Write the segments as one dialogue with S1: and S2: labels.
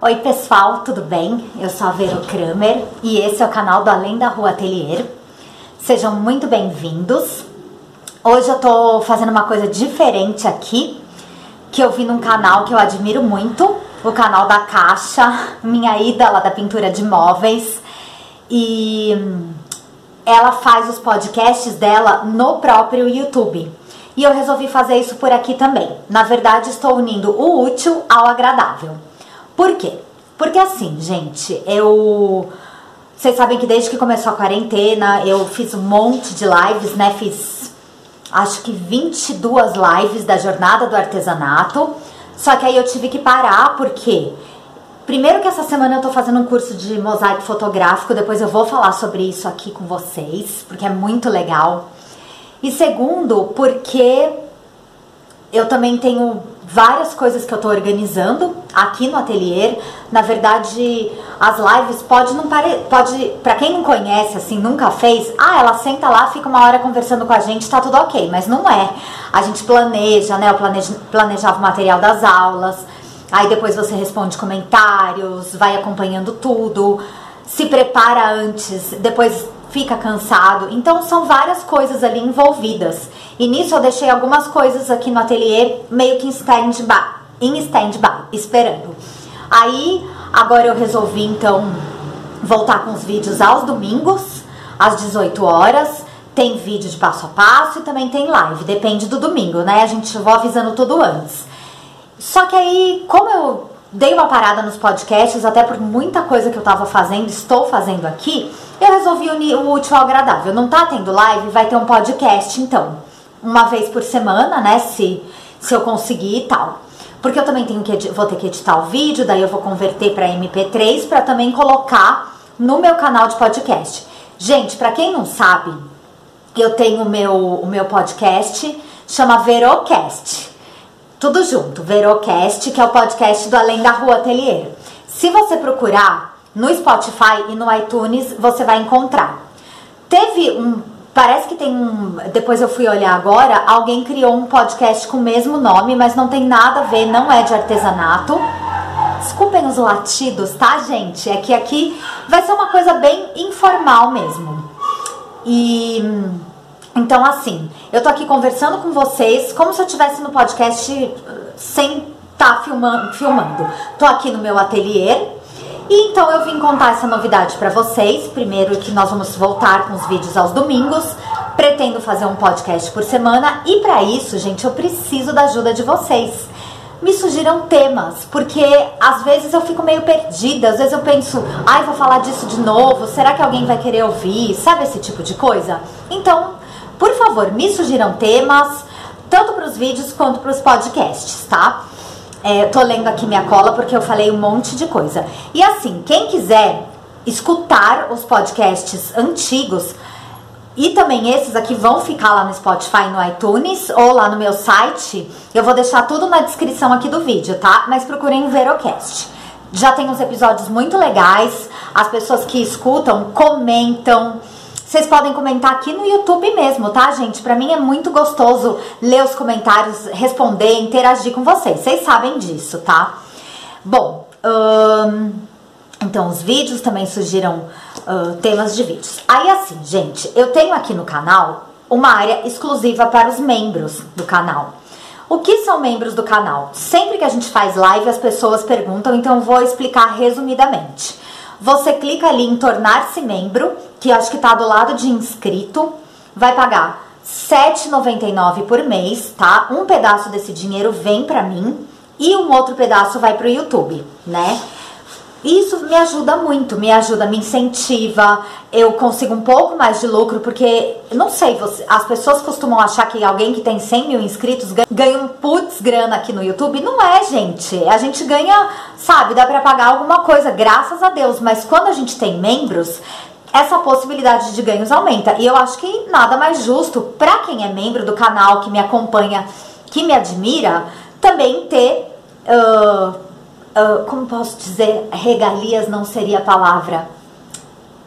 S1: Oi pessoal, tudo bem? Eu sou a Vero Kramer e esse é o canal do Além da Rua Atelier. Sejam muito bem-vindos. Hoje eu tô fazendo uma coisa diferente aqui, que eu vi num canal que eu admiro muito, o canal da Caixa, minha ídola da pintura de móveis. E ela faz os podcasts dela no próprio YouTube. E eu resolvi fazer isso por aqui também. Na verdade, estou unindo o útil ao agradável. Por quê? Porque assim, gente, eu. Vocês sabem que desde que começou a quarentena eu fiz um monte de lives, né? Fiz acho que 22 lives da jornada do artesanato. Só que aí eu tive que parar porque. Primeiro que essa semana eu tô fazendo um curso de mosaico fotográfico, depois eu vou falar sobre isso aqui com vocês, porque é muito legal. E segundo, porque eu também tenho várias coisas que eu tô organizando aqui no ateliê. Na verdade, as lives pode não pare... pode, para quem não conhece assim, nunca fez, ah, ela senta lá, fica uma hora conversando com a gente, tá tudo OK, mas não é. A gente planeja, né? Eu planej... planejava o material das aulas. Aí depois você responde comentários, vai acompanhando tudo, se prepara antes, depois fica cansado. Então são várias coisas ali envolvidas. E nisso eu deixei algumas coisas aqui no ateliê meio que em stand-by, em stand-by, esperando. Aí agora eu resolvi então voltar com os vídeos aos domingos, às 18 horas. Tem vídeo de passo a passo e também tem live, depende do domingo, né? A gente vou avisando tudo antes. Só que aí, como eu dei uma parada nos podcasts, até por muita coisa que eu tava fazendo, estou fazendo aqui, eu resolvi unir o útil ao agradável. Não tá tendo live? Vai ter um podcast então. Uma vez por semana, né? Se, se eu conseguir e tal. Porque eu também tenho que vou ter que editar o vídeo, daí eu vou converter para MP3 para também colocar no meu canal de podcast. Gente, para quem não sabe, eu tenho meu, o meu podcast, chama Verocast. Tudo junto, Verocast, que é o podcast do Além da Rua Atelier. Se você procurar no Spotify e no iTunes você vai encontrar. Teve um. Parece que tem um. Depois eu fui olhar agora. Alguém criou um podcast com o mesmo nome, mas não tem nada a ver, não é de artesanato. Desculpem os latidos, tá, gente? É que aqui vai ser uma coisa bem informal mesmo. E. Então, assim, eu tô aqui conversando com vocês como se eu estivesse no podcast sem estar tá filmando, filmando. Tô aqui no meu ateliê e então eu vim contar essa novidade para vocês. Primeiro que nós vamos voltar com os vídeos aos domingos. Pretendo fazer um podcast por semana e para isso, gente, eu preciso da ajuda de vocês. Me sugiram temas, porque às vezes eu fico meio perdida, às vezes eu penso, ai, vou falar disso de novo, será que alguém vai querer ouvir? Sabe esse tipo de coisa? Então, por favor, me sugiram temas, tanto para os vídeos quanto para os podcasts, tá? É, tô lendo aqui minha cola porque eu falei um monte de coisa. E assim, quem quiser escutar os podcasts antigos e também esses aqui vão ficar lá no Spotify, no iTunes ou lá no meu site. Eu vou deixar tudo na descrição aqui do vídeo, tá? Mas procurem o Verocast. Já tem uns episódios muito legais. As pessoas que escutam comentam. Vocês podem comentar aqui no YouTube mesmo, tá, gente? Pra mim é muito gostoso ler os comentários, responder, interagir com vocês. Vocês sabem disso, tá? Bom, hum, então os vídeos também surgiram uh, temas de vídeos. Aí assim, gente, eu tenho aqui no canal uma área exclusiva para os membros do canal. O que são membros do canal? Sempre que a gente faz live, as pessoas perguntam, então vou explicar resumidamente. Você clica ali em tornar-se membro, que acho que está do lado de inscrito, vai pagar R$ 7,99 por mês, tá? Um pedaço desse dinheiro vem para mim e um outro pedaço vai para o YouTube, né? Isso me ajuda muito, me ajuda, me incentiva, eu consigo um pouco mais de lucro, porque, não sei, você, as pessoas costumam achar que alguém que tem 100 mil inscritos ganha um putz grana aqui no YouTube. Não é, gente. A gente ganha, sabe, dá pra pagar alguma coisa, graças a Deus. Mas quando a gente tem membros, essa possibilidade de ganhos aumenta. E eu acho que nada mais justo para quem é membro do canal, que me acompanha, que me admira, também ter. Uh, uh, como posso dizer, regalias não seria a palavra.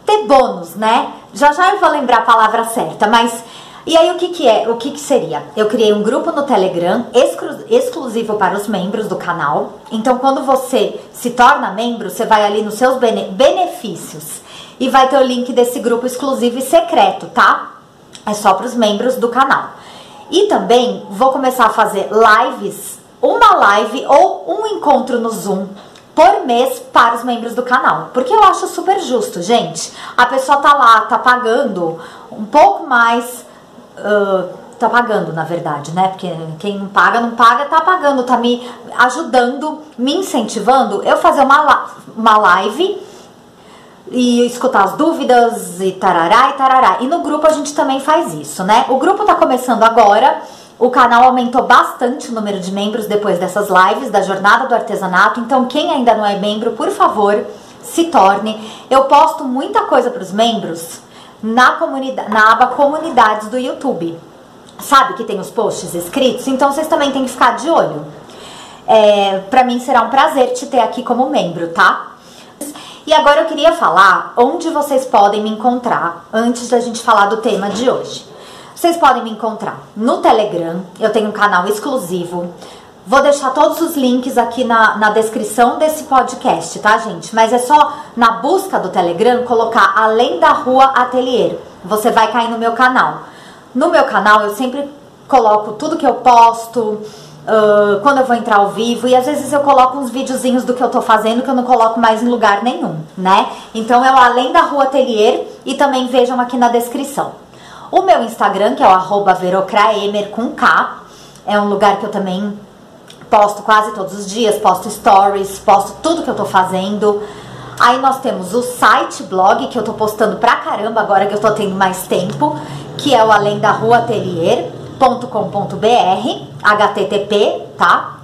S1: Ter bônus, né? Já já eu vou lembrar a palavra certa, mas E aí o que que é? O que que seria? Eu criei um grupo no Telegram exclu exclusivo para os membros do canal. Então quando você se torna membro, você vai ali nos seus bene benefícios e vai ter o link desse grupo exclusivo e secreto, tá? É só para os membros do canal. E também vou começar a fazer lives, uma live ou um encontro no Zoom por mês para os membros do canal. Porque eu acho super justo, gente. A pessoa tá lá, tá pagando um pouco mais. Uh, tá pagando, na verdade, né? Porque quem não paga, não paga, tá pagando, tá me ajudando, me incentivando. Eu fazer uma, uma live e escutar as dúvidas e tarará e tarará. E no grupo a gente também faz isso, né? O grupo tá começando agora. O canal aumentou bastante o número de membros depois dessas lives da Jornada do Artesanato. Então, quem ainda não é membro, por favor, se torne. Eu posto muita coisa para os membros na, comunidade, na aba Comunidades do YouTube. Sabe que tem os posts escritos? Então, vocês também têm que ficar de olho. É, para mim será um prazer te ter aqui como membro, tá? E agora eu queria falar onde vocês podem me encontrar antes da gente falar do tema de hoje. Vocês podem me encontrar no Telegram, eu tenho um canal exclusivo. Vou deixar todos os links aqui na, na descrição desse podcast, tá, gente? Mas é só na busca do Telegram colocar Além da Rua Atelier. Você vai cair no meu canal. No meu canal eu sempre coloco tudo que eu posto, Uh, quando eu vou entrar ao vivo e às vezes eu coloco uns videozinhos do que eu tô fazendo que eu não coloco mais em lugar nenhum, né? Então é o Além da Rua Atelier e também vejam aqui na descrição. O meu Instagram, que é o verocraemer com K, é um lugar que eu também posto quase todos os dias, posto stories, posto tudo que eu tô fazendo. Aí nós temos o site blog, que eu tô postando pra caramba agora que eu tô tendo mais tempo, que é o Além da Rua Atelier com.br HTTP, tá?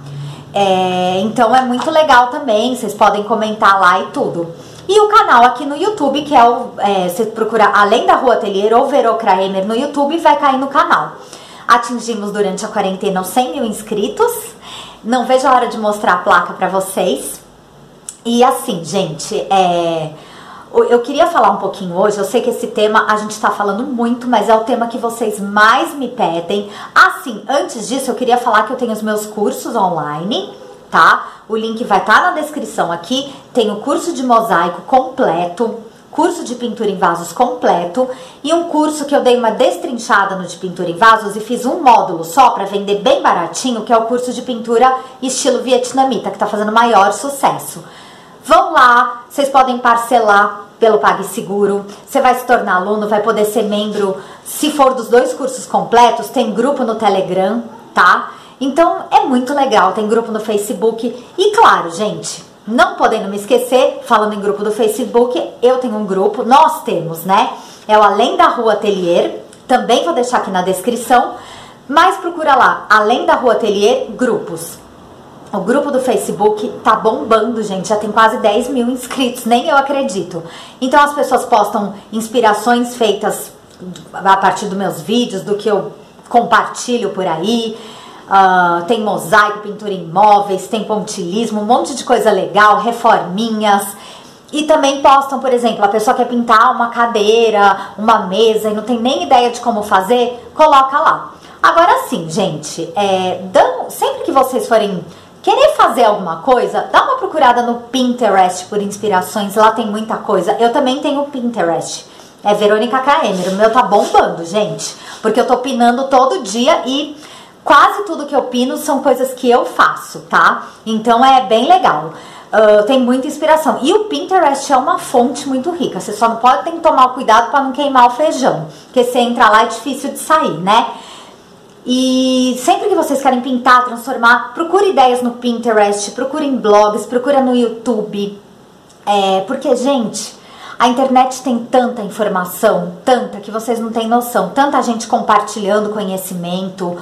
S1: É, então é muito legal também, vocês podem comentar lá e tudo. E o canal aqui no YouTube, que é o. É, você procura Além da Rua Atelier ou Verocraemer no YouTube, vai cair no canal. Atingimos durante a quarentena os 100 mil inscritos. Não vejo a hora de mostrar a placa para vocês. E assim, gente, é eu queria falar um pouquinho hoje. Eu sei que esse tema a gente está falando muito, mas é o tema que vocês mais me pedem. Assim, antes disso, eu queria falar que eu tenho os meus cursos online, tá? O link vai estar tá na descrição aqui. Tem o curso de mosaico completo, curso de pintura em vasos completo e um curso que eu dei uma destrinchada no de pintura em vasos e fiz um módulo só para vender bem baratinho, que é o curso de pintura estilo vietnamita, que está fazendo maior sucesso. Vão lá, vocês podem parcelar pelo PagSeguro. Você vai se tornar aluno, vai poder ser membro. Se for dos dois cursos completos, tem grupo no Telegram, tá? Então é muito legal, tem grupo no Facebook. E claro, gente, não podendo me esquecer, falando em grupo do Facebook, eu tenho um grupo, nós temos, né? É o Além da Rua Atelier, também vou deixar aqui na descrição. Mas procura lá, Além da Rua Atelier, grupos. O grupo do Facebook tá bombando, gente. Já tem quase 10 mil inscritos, nem eu acredito. Então as pessoas postam inspirações feitas a partir dos meus vídeos, do que eu compartilho por aí. Uh, tem mosaico, pintura em móveis, tem pontilismo, um monte de coisa legal, reforminhas. E também postam, por exemplo, a pessoa quer pintar uma cadeira, uma mesa e não tem nem ideia de como fazer, coloca lá. Agora sim, gente, é, dando, sempre que vocês forem Querer fazer alguma coisa? Dá uma procurada no Pinterest por inspirações, lá tem muita coisa. Eu também tenho Pinterest. É Verônica Kraemer. O meu tá bombando, gente. Porque eu tô pinando todo dia e quase tudo que eu pino são coisas que eu faço, tá? Então é bem legal. Uh, tem muita inspiração. E o Pinterest é uma fonte muito rica. Você só não pode ter que tomar cuidado para não queimar o feijão. Porque você entra lá é difícil de sair, né? E sempre que vocês querem pintar, transformar, procure ideias no Pinterest, procure em blogs, procure no YouTube. É, porque, gente, a internet tem tanta informação, tanta que vocês não têm noção. Tanta gente compartilhando conhecimento,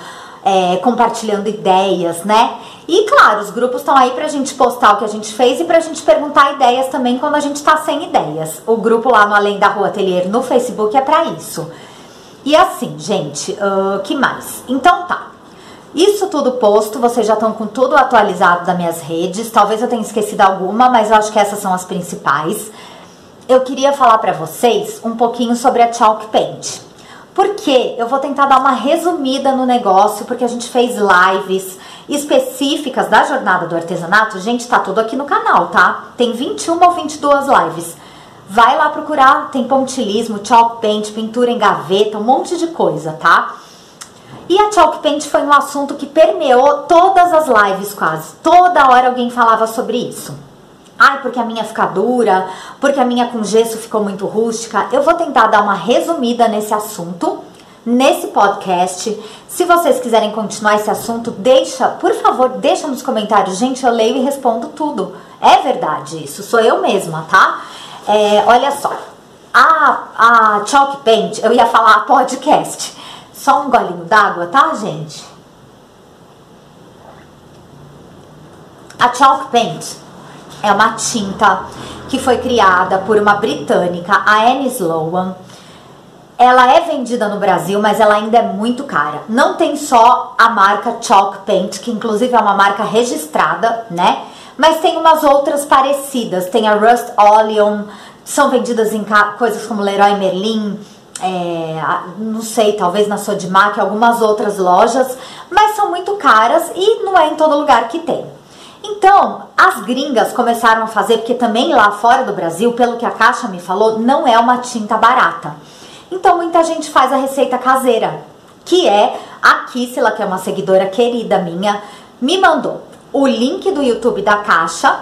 S1: é, compartilhando ideias, né? E claro, os grupos estão aí pra gente postar o que a gente fez e pra gente perguntar ideias também quando a gente tá sem ideias. O grupo lá no Além da Rua Atelier no Facebook é para isso. E assim, gente, uh, que mais? Então tá. Isso tudo posto, vocês já estão com tudo atualizado das minhas redes. Talvez eu tenha esquecido alguma, mas eu acho que essas são as principais. Eu queria falar para vocês um pouquinho sobre a Chalk Paint. Porque eu vou tentar dar uma resumida no negócio, porque a gente fez lives específicas da jornada do artesanato. Gente, tá tudo aqui no canal, tá? Tem 21 ou 22 lives. Vai lá procurar, tem pontilismo, chalk paint, pintura em gaveta, um monte de coisa, tá? E a chalk paint foi um assunto que permeou todas as lives quase. Toda hora alguém falava sobre isso. Ai, porque a minha fica dura, porque a minha com gesso ficou muito rústica. Eu vou tentar dar uma resumida nesse assunto, nesse podcast. Se vocês quiserem continuar esse assunto, deixa, por favor, deixa nos comentários. Gente, eu leio e respondo tudo. É verdade isso, sou eu mesma, tá? É, olha só, a, a Chalk Paint, eu ia falar podcast. Só um golinho d'água, tá, gente? A Chalk Paint é uma tinta que foi criada por uma britânica, a Anne Sloan. Ela é vendida no Brasil, mas ela ainda é muito cara. Não tem só a marca Chalk Paint, que inclusive é uma marca registrada, né? Mas tem umas outras parecidas. Tem a Rust Oleum, são vendidas em coisas como Leroy Merlin, é, não sei, talvez na Sodimac, algumas outras lojas, mas são muito caras e não é em todo lugar que tem. Então, as gringas começaram a fazer, porque também lá fora do Brasil, pelo que a Caixa me falou, não é uma tinta barata. Então, muita gente faz a receita caseira, que é a Kissela, que é uma seguidora querida minha, me mandou o link do YouTube da Caixa,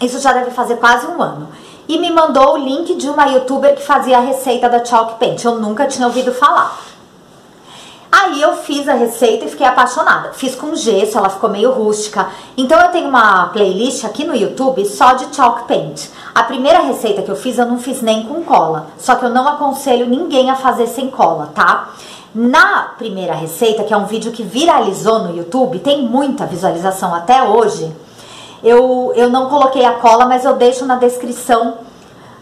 S1: isso já deve fazer quase um ano, e me mandou o link de uma youtuber que fazia a receita da Chalk Paint. Eu nunca tinha ouvido falar. Aí eu fiz a receita e fiquei apaixonada. Fiz com gesso, ela ficou meio rústica. Então eu tenho uma playlist aqui no YouTube só de chalk paint. A primeira receita que eu fiz eu não fiz nem com cola. Só que eu não aconselho ninguém a fazer sem cola, tá? Na primeira receita, que é um vídeo que viralizou no YouTube, tem muita visualização até hoje. Eu, eu não coloquei a cola, mas eu deixo na descrição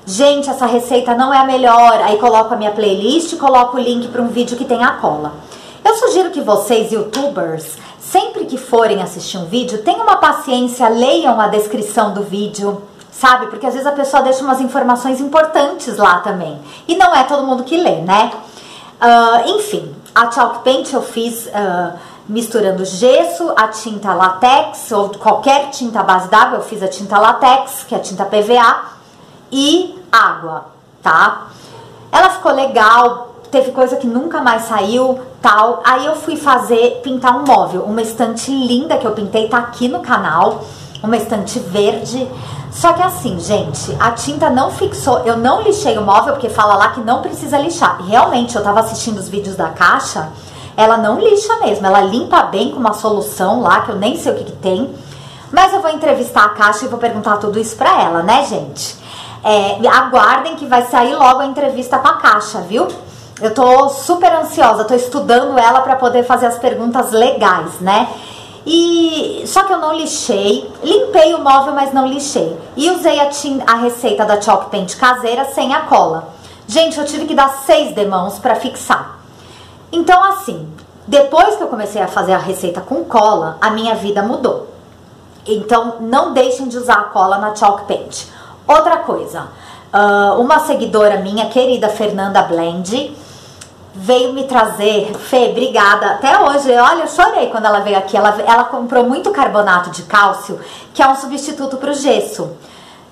S1: Gente, essa receita não é a melhor. Aí coloco a minha playlist coloco o link para um vídeo que tem a cola. Eu sugiro que vocês, youtubers, sempre que forem assistir um vídeo, tenham uma paciência, leiam a descrição do vídeo, sabe? Porque às vezes a pessoa deixa umas informações importantes lá também. E não é todo mundo que lê, né? Uh, enfim, a chalk paint eu fiz uh, misturando gesso, a tinta latex, ou qualquer tinta base d'água, eu fiz a tinta latex, que é a tinta PVA, e água, tá? Ela ficou legal, teve coisa que nunca mais saiu, tal. Aí eu fui fazer, pintar um móvel, uma estante linda que eu pintei, tá aqui no canal, uma estante verde. Só que assim, gente, a tinta não fixou, eu não lixei o móvel, porque fala lá que não precisa lixar. Realmente, eu tava assistindo os vídeos da caixa, ela não lixa mesmo, ela limpa bem com uma solução lá, que eu nem sei o que, que tem. Mas eu vou entrevistar a caixa e vou perguntar tudo isso pra ela, né, gente? É, aguardem que vai sair logo a entrevista com a caixa, viu? Eu tô super ansiosa, tô estudando ela para poder fazer as perguntas legais, né? E só que eu não lixei, limpei o móvel, mas não lixei. E usei a, a receita da chalk paint caseira sem a cola. Gente, eu tive que dar seis demãos para fixar. Então assim, depois que eu comecei a fazer a receita com cola, a minha vida mudou. Então não deixem de usar a cola na chalk paint. Outra coisa, uh, uma seguidora minha, querida Fernanda Blend, veio me trazer, Fê, obrigada. Até hoje, olha, eu chorei quando ela veio aqui. Ela, ela comprou muito carbonato de cálcio, que é um substituto para o gesso.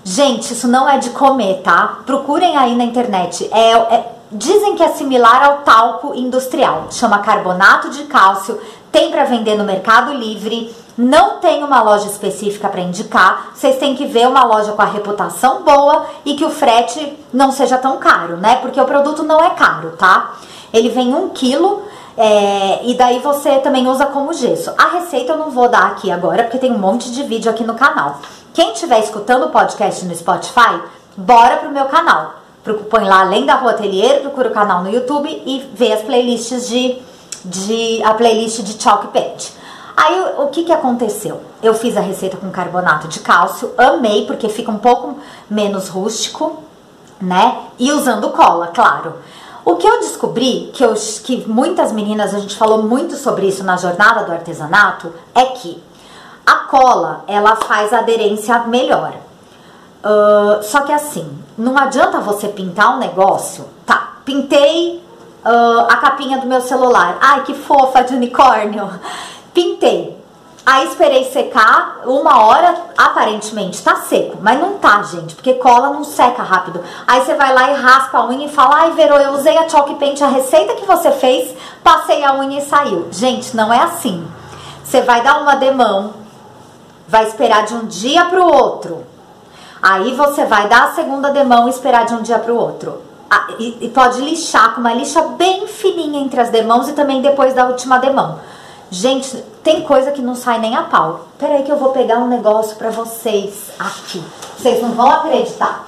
S1: Gente, isso não é de comer, tá? Procurem aí na internet. É, é, dizem que é similar ao talco industrial. Chama carbonato de cálcio. Tem para vender no Mercado Livre. Não tem uma loja específica para indicar. Vocês têm que ver uma loja com a reputação boa e que o frete não seja tão caro, né? Porque o produto não é caro, tá? Ele vem um quilo é, e daí você também usa como gesso. A receita eu não vou dar aqui agora, porque tem um monte de vídeo aqui no canal. Quem estiver escutando o podcast no Spotify, bora pro meu canal. Põe lá Além da Rua Atelier, procura o canal no YouTube e vê as playlists de, de a playlist de Chalk Paint. Aí o que que aconteceu? Eu fiz a receita com carbonato de cálcio, amei porque fica um pouco menos rústico, né? E usando cola, claro. O que eu descobri, que, eu, que muitas meninas, a gente falou muito sobre isso na jornada do artesanato, é que a cola, ela faz a aderência melhor. Uh, só que assim, não adianta você pintar um negócio, tá, pintei uh, a capinha do meu celular. Ai, que fofa de unicórnio. Pintei. Aí esperei secar uma hora, aparentemente tá seco, mas não tá, gente, porque cola não seca rápido. Aí você vai lá e raspa a unha e fala: Ai, Verô, eu usei a chalk paint, a receita que você fez, passei a unha e saiu. Gente, não é assim. Você vai dar uma demão, vai esperar de um dia pro outro. Aí você vai dar a segunda demão e esperar de um dia pro outro. E pode lixar com uma lixa bem fininha entre as demãos e também depois da última demão. Gente, tem coisa que não sai nem a pau. Peraí que eu vou pegar um negócio pra vocês aqui. Vocês não vão acreditar.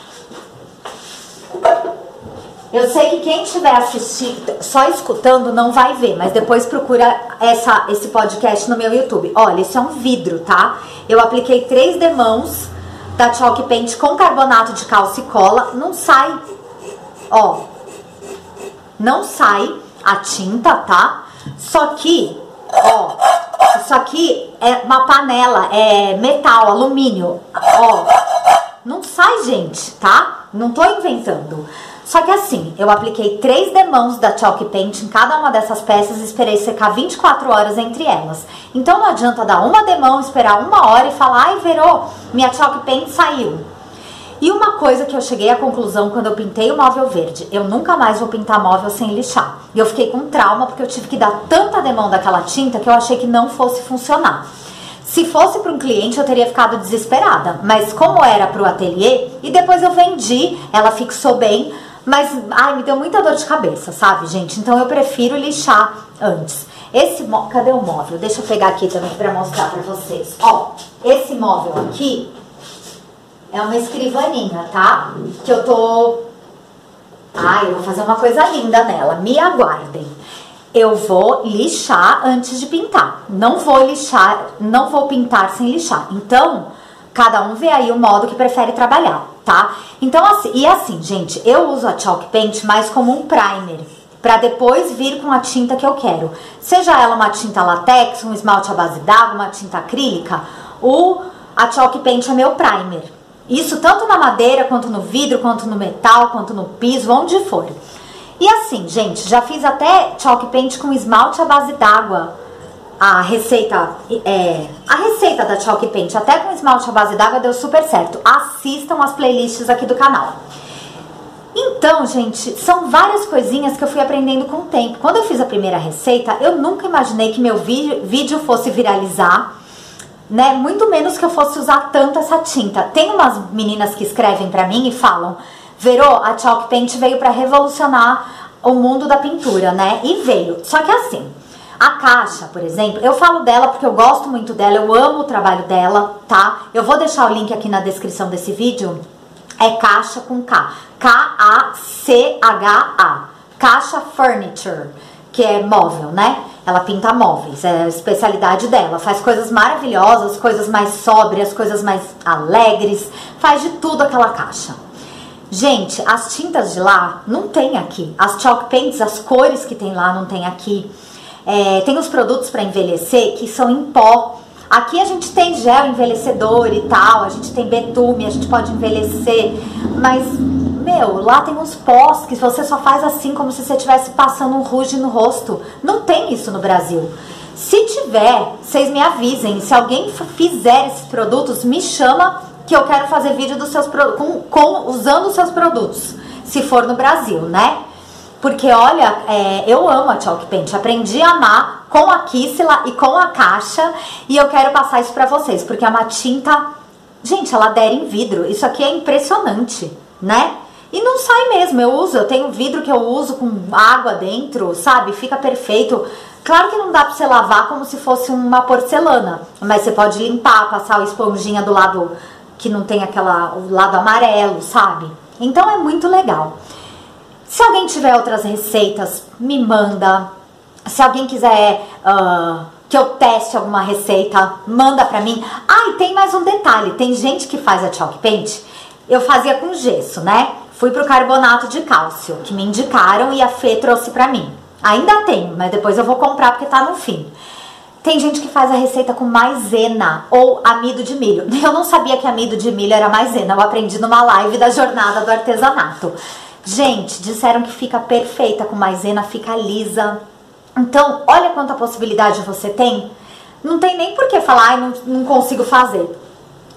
S1: Eu sei que quem estiver assistindo, só escutando, não vai ver, mas depois procura essa, esse podcast no meu YouTube. Olha, isso é um vidro, tá? Eu apliquei três demãos da Chalk Paint com carbonato de cálcio e cola. Não sai, ó, não sai a tinta, tá? Só que Ó, isso aqui é uma panela, é metal, alumínio. Ó, não sai, gente, tá? Não tô inventando. Só que assim, eu apliquei três demãos da Chalk Paint em cada uma dessas peças e esperei secar 24 horas entre elas. Então não adianta dar uma demão, esperar uma hora e falar, ai, Verô, minha Chalk Paint saiu. E uma coisa que eu cheguei à conclusão quando eu pintei o móvel verde, eu nunca mais vou pintar móvel sem lixar. E eu fiquei com trauma porque eu tive que dar tanta demão daquela tinta que eu achei que não fosse funcionar. Se fosse para um cliente, eu teria ficado desesperada. Mas como era para o ateliê, e depois eu vendi, ela fixou bem, mas ai, me deu muita dor de cabeça, sabe, gente? Então eu prefiro lixar antes. Esse cadê o móvel? Deixa eu pegar aqui também para mostrar para vocês. Ó, esse móvel aqui é uma escrivaninha, tá? Que eu tô. Ai, eu vou fazer uma coisa linda nela. Me aguardem. Eu vou lixar antes de pintar. Não vou lixar, não vou pintar sem lixar. Então, cada um vê aí o modo que prefere trabalhar, tá? Então, assim, e assim, gente, eu uso a Chalk Paint mais como um primer para depois vir com a tinta que eu quero. Seja ela uma tinta latex, um esmalte à base d'água, uma tinta acrílica, o a Chalk Paint é meu primer. Isso tanto na madeira, quanto no vidro, quanto no metal, quanto no piso, onde for. E assim, gente, já fiz até chalk paint com esmalte à base d'água. A receita, é, a receita da chalk paint, até com esmalte à base d'água, deu super certo. Assistam as playlists aqui do canal. Então, gente, são várias coisinhas que eu fui aprendendo com o tempo. Quando eu fiz a primeira receita, eu nunca imaginei que meu vídeo fosse viralizar né? Muito menos que eu fosse usar tanto essa tinta. Tem umas meninas que escrevem para mim e falam: Verô, a Chalk Paint veio para revolucionar o mundo da pintura, né? E veio. Só que assim, a caixa, por exemplo, eu falo dela porque eu gosto muito dela, eu amo o trabalho dela, tá? Eu vou deixar o link aqui na descrição desse vídeo. É caixa com K. K-A-C-H-A. Caixa Furniture, que é móvel, né? Ela pinta móveis, é a especialidade dela. Faz coisas maravilhosas, coisas mais sóbrias, coisas mais alegres. Faz de tudo aquela caixa. Gente, as tintas de lá não tem aqui. As chalk paints, as cores que tem lá não tem aqui. É, tem os produtos para envelhecer que são em pó. Aqui a gente tem gel envelhecedor e tal, a gente tem betume, a gente pode envelhecer, mas meu, lá tem uns pós que você só faz assim, como se você estivesse passando um ruge no rosto. Não tem isso no Brasil. Se tiver, vocês me avisem. Se alguém fizer esses produtos, me chama que eu quero fazer vídeo dos seus com, com usando os seus produtos. Se for no Brasil, né? Porque olha, é, eu amo a Chalk Paint. Aprendi a amar com a Kissila e com a caixa. E eu quero passar isso pra vocês. Porque é uma tinta. Gente, ela adere em vidro. Isso aqui é impressionante, né? E não sai mesmo, eu uso, eu tenho vidro que eu uso com água dentro, sabe? Fica perfeito. Claro que não dá pra você lavar como se fosse uma porcelana, mas você pode limpar, passar a esponjinha do lado que não tem aquela o lado amarelo, sabe? Então é muito legal. Se alguém tiver outras receitas, me manda. Se alguém quiser uh, que eu teste alguma receita, manda pra mim. Ah, e tem mais um detalhe: tem gente que faz a chalk paint. Eu fazia com gesso, né? Fui pro carbonato de cálcio, que me indicaram e a Fê trouxe pra mim. Ainda tem, mas depois eu vou comprar porque tá no fim. Tem gente que faz a receita com maisena ou amido de milho. Eu não sabia que amido de milho era maisena, eu aprendi numa live da jornada do artesanato. Gente, disseram que fica perfeita com maisena, fica lisa. Então, olha quanta possibilidade você tem. Não tem nem por que falar, ai, não, não consigo fazer.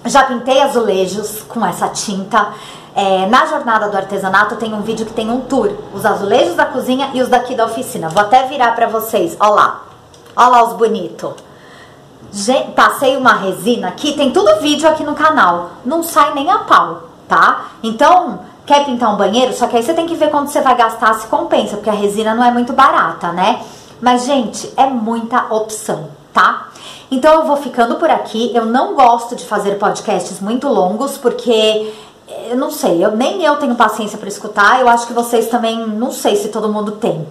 S1: Já pintei azulejos com essa tinta. É, na jornada do artesanato tem um vídeo que tem um tour, os azulejos da cozinha e os daqui da oficina. Vou até virar para vocês, ó lá, ó lá os bonitos. Passei uma resina aqui, tem tudo vídeo aqui no canal, não sai nem a pau, tá? Então, quer pintar um banheiro? Só que aí você tem que ver quanto você vai gastar, se compensa, porque a resina não é muito barata, né? Mas, gente, é muita opção, tá? Então eu vou ficando por aqui. Eu não gosto de fazer podcasts muito longos, porque eu não sei, eu nem eu tenho paciência para escutar. Eu acho que vocês também, não sei se todo mundo tem.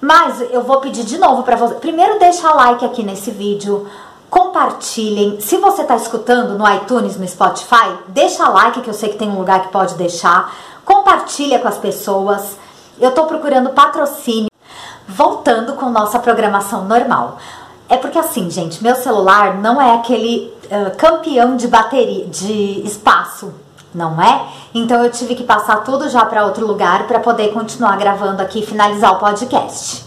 S1: Mas eu vou pedir de novo para vocês. Primeiro deixa like aqui nesse vídeo. Compartilhem. Se você está escutando no iTunes, no Spotify, deixa like que eu sei que tem um lugar que pode deixar. Compartilha com as pessoas. Eu estou procurando patrocínio. Voltando com nossa programação normal. É porque assim, gente, meu celular não é aquele uh, campeão de bateria, de espaço, não é? Então eu tive que passar tudo já para outro lugar para poder continuar gravando aqui e finalizar o podcast.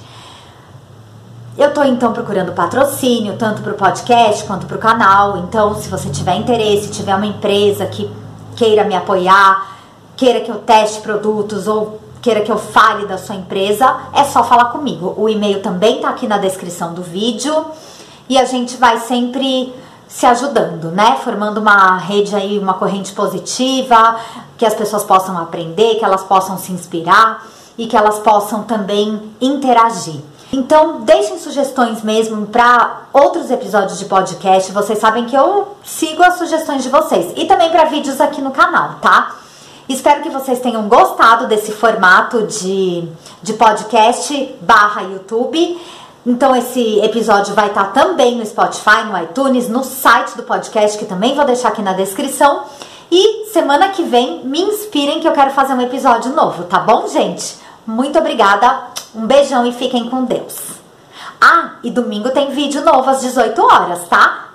S1: Eu tô então procurando patrocínio, tanto para o podcast quanto para o canal. Então, se você tiver interesse, tiver uma empresa que queira me apoiar, queira que eu teste produtos ou queira que eu fale da sua empresa, é só falar comigo. O e-mail também tá aqui na descrição do vídeo e a gente vai sempre se ajudando, né? Formando uma rede aí, uma corrente positiva, que as pessoas possam aprender, que elas possam se inspirar e que elas possam também interagir. Então, deixem sugestões mesmo para outros episódios de podcast. Vocês sabem que eu sigo as sugestões de vocês e também para vídeos aqui no canal, tá? Espero que vocês tenham gostado desse formato de, de podcast barra YouTube. Então esse episódio vai estar também no Spotify, no iTunes, no site do podcast, que também vou deixar aqui na descrição. E semana que vem me inspirem que eu quero fazer um episódio novo, tá bom, gente? Muito obrigada, um beijão e fiquem com Deus. Ah, e domingo tem vídeo novo às 18 horas, tá?